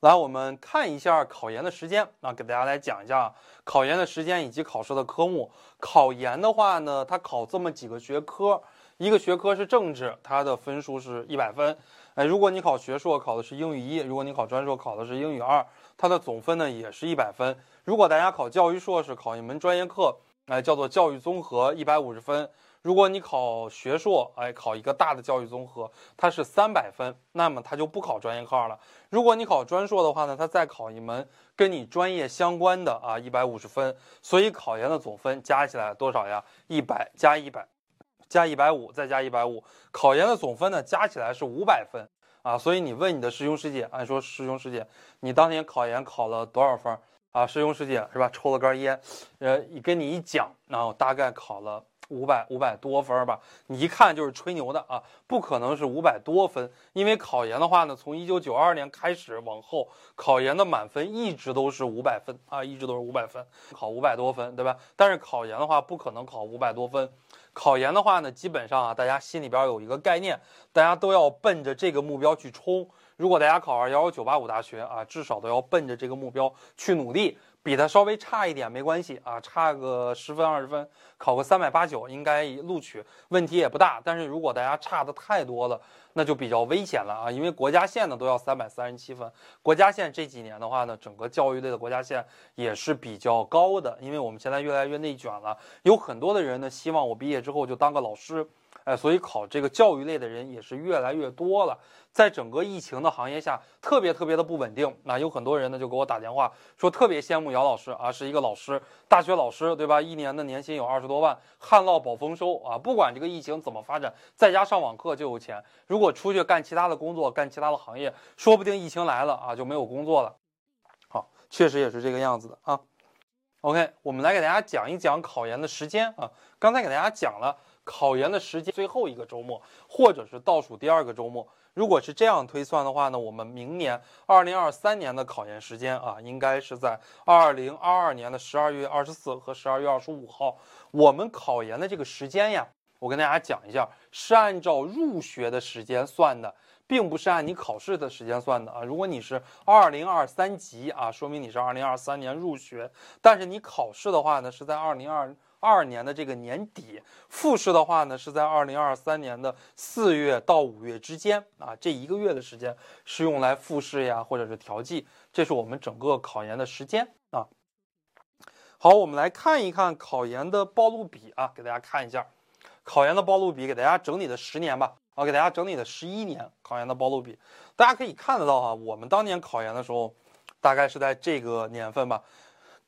来，我们看一下考研的时间啊，给大家来讲一下考研的时间以及考试的科目。考研的话呢，它考这么几个学科，一个学科是政治，它的分数是一百分。哎，如果你考学硕，考的是英语一；如果你考专硕，考的是英语二，它的总分呢也是一百分。如果大家考教育硕士，考一门专业课，哎，叫做教育综合，一百五十分。如果你考学硕，哎，考一个大的教育综合，它是三百分，那么它就不考专业课了。如果你考专硕的话呢，它再考一门跟你专业相关的啊，一百五十分。所以考研的总分加起来多少呀？一百加一百，加一百五，再加一百五。考研的总分呢，加起来是五百分啊。所以你问你的师兄师姐，按说师兄师姐，你当年考研考了多少分啊？师兄师姐是吧？抽了根烟，呃，跟你一讲，然后大概考了。五百五百多分吧，你一看就是吹牛的啊，不可能是五百多分，因为考研的话呢，从一九九二年开始往后，考研的满分一直都是五百分啊，一直都是五百分，考五百多分，对吧？但是考研的话，不可能考五百多分，考研的话呢，基本上啊，大家心里边有一个概念，大家都要奔着这个目标去冲。如果大家考二幺幺九八五大学啊，至少都要奔着这个目标去努力。比它稍微差一点没关系啊，差个十分二十分，考个三百八九应该录取，问题也不大。但是如果大家差的太多了，那就比较危险了啊，因为国家线呢都要三百三十七分，国家线这几年的话呢，整个教育类的国家线也是比较高的，因为我们现在越来越内卷了，有很多的人呢希望我毕业之后就当个老师。哎，所以考这个教育类的人也是越来越多了。在整个疫情的行业下，特别特别的不稳定。那有很多人呢就给我打电话说，特别羡慕姚老师啊，是一个老师，大学老师，对吧？一年的年薪有二十多万，旱涝保丰收啊，不管这个疫情怎么发展，在家上网课就有钱。如果出去干其他的工作，干其他的行业，说不定疫情来了啊就没有工作了。好，确实也是这个样子的啊。OK，我们来给大家讲一讲考研的时间啊。刚才给大家讲了。考研的时间最后一个周末，或者是倒数第二个周末。如果是这样推算的话呢，我们明年二零二三年的考研时间啊，应该是在二零二二年的十二月二十四和十二月二十五号。我们考研的这个时间呀，我跟大家讲一下，是按照入学的时间算的，并不是按你考试的时间算的啊。如果你是二零二三级啊，说明你是二零二三年入学，但是你考试的话呢，是在二零二。二年的这个年底复试的话呢，是在二零二三年的四月到五月之间啊，这一个月的时间是用来复试呀，或者是调剂，这是我们整个考研的时间啊。好，我们来看一看考研的暴露比啊，给大家看一下考研的暴露比，给大家整理的十年吧，啊，给大家整理的十一年考研的暴露比，大家可以看得到哈，我们当年考研的时候，大概是在这个年份吧。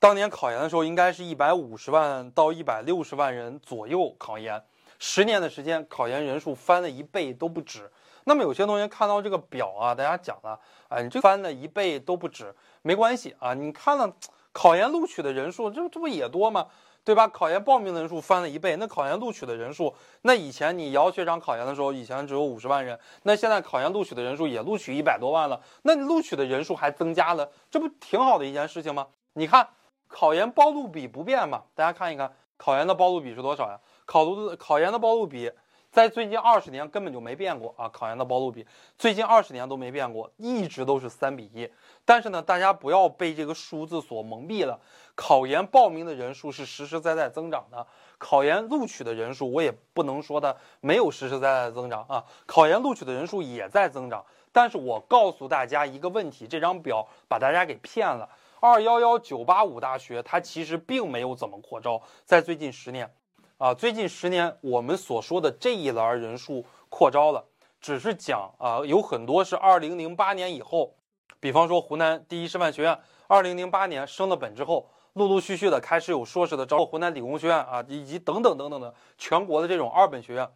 当年考研的时候，应该是一百五十万到一百六十万人左右考研，十年的时间，考研人数翻了一倍都不止。那么有些同学看到这个表啊，大家讲了，哎，你这翻了一倍都不止，没关系啊，你看了考研录取的人数，这这不也多吗？对吧？考研报名的人数翻了一倍，那考研录取的人数，那以前你姚学长考研的时候，以前只有五十万人，那现在考研录取的人数也录取一百多万了，那你录取的人数还增加了，这不挺好的一件事情吗？你看。考研暴露比不变嘛？大家看一看，考研的暴露比是多少呀？考的考研的暴露比在最近二十年根本就没变过啊！考研的暴露比最近二十年都没变过，一直都是三比一。但是呢，大家不要被这个数字所蒙蔽了，考研报名的人数是实实在在增长的，考研录取的人数我也不能说的没有实实在在增长啊，考研录取的人数也在增长。但是我告诉大家一个问题，这张表把大家给骗了。二幺幺九八五大学，它其实并没有怎么扩招，在最近十年，啊，最近十年我们所说的这一栏人数扩招了，只是讲啊，有很多是二零零八年以后，比方说湖南第一师范学院，二零零八年升了本之后，陆陆续续的开始有硕士的招，湖南理工学院啊，以及等等等等的全国的这种二本学院，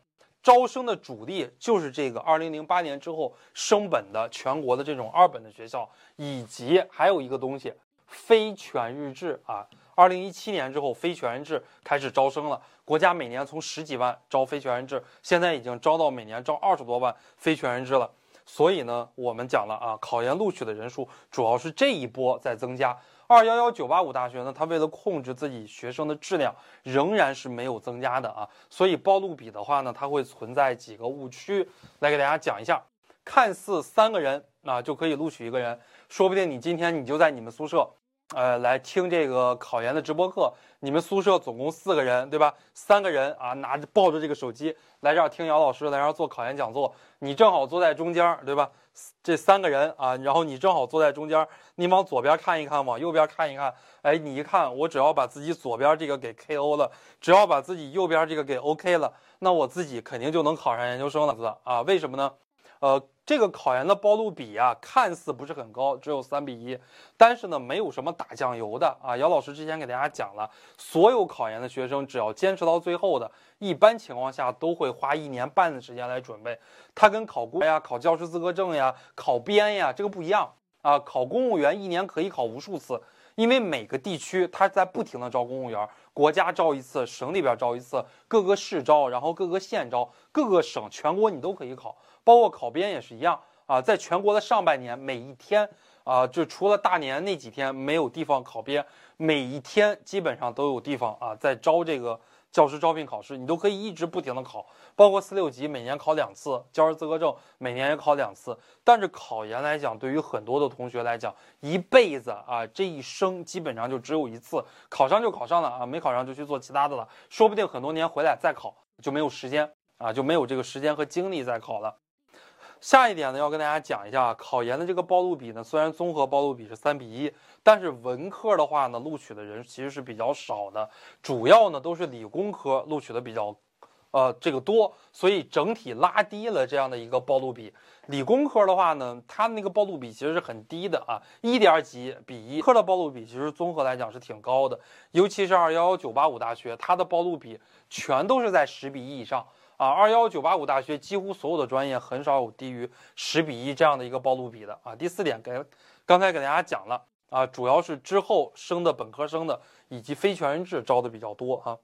招生的主力就是这个二零零八年之后升本的全国的这种二本的学校，以及还有一个东西。非全日制啊，二零一七年之后，非全日制开始招生了。国家每年从十几万招非全日制，现在已经招到每年招二十多万非全日制了。所以呢，我们讲了啊，考研录取的人数主要是这一波在增加。二幺幺九八五大学呢，它为了控制自己学生的质量，仍然是没有增加的啊。所以报录比的话呢，它会存在几个误区，来给大家讲一下。看似三个人啊就可以录取一个人，说不定你今天你就在你们宿舍。呃，来听这个考研的直播课。你们宿舍总共四个人，对吧？三个人啊，拿着抱着这个手机来这儿听姚老师来这儿做考研讲座。你正好坐在中间，对吧？这三个人啊，然后你正好坐在中间，你往左边看一看，往右边看一看。哎，你一看，我只要把自己左边这个给 KO 了，只要把自己右边这个给 OK 了，那我自己肯定就能考上研究生了，啊？为什么呢？呃，这个考研的报录比啊，看似不是很高，只有三比一，但是呢，没有什么打酱油的啊。姚老师之前给大家讲了，所有考研的学生只要坚持到最后的，一般情况下都会花一年半的时间来准备。它跟考公呀、考教师资格证呀、考编呀这个不一样啊。考公务员一年可以考无数次，因为每个地区它在不停的招公务员，国家招一次，省里边招一次，各个市招，然后各个县招，各个省全国你都可以考。包括考编也是一样啊，在全国的上半年，每一天啊，就除了大年那几天没有地方考编，每一天基本上都有地方啊在招这个教师招聘考试，你都可以一直不停的考。包括四六级每年考两次，教师资格证每年也考两次。但是考研来讲，对于很多的同学来讲，一辈子啊，这一生基本上就只有一次，考上就考上了啊，没考上就去做其他的了，说不定很多年回来再考就没有时间啊，就没有这个时间和精力再考了。下一点呢，要跟大家讲一下考研的这个报录比呢。虽然综合报录比是三比一，但是文科的话呢，录取的人其实是比较少的，主要呢都是理工科录取的比较，呃，这个多，所以整体拉低了这样的一个报录比。理工科的话呢，它那个报录比其实是很低的啊，一点几比一。科的报录比其实综合来讲是挺高的，尤其是二幺幺九八五大学，它的报录比全都是在十比一以上。啊，二幺九八五大学几乎所有的专业很少有低于十比一这样的一个报录比的啊。第四点给刚才给大家讲了啊，主要是之后升的本科生的以及非全日制招的比较多啊。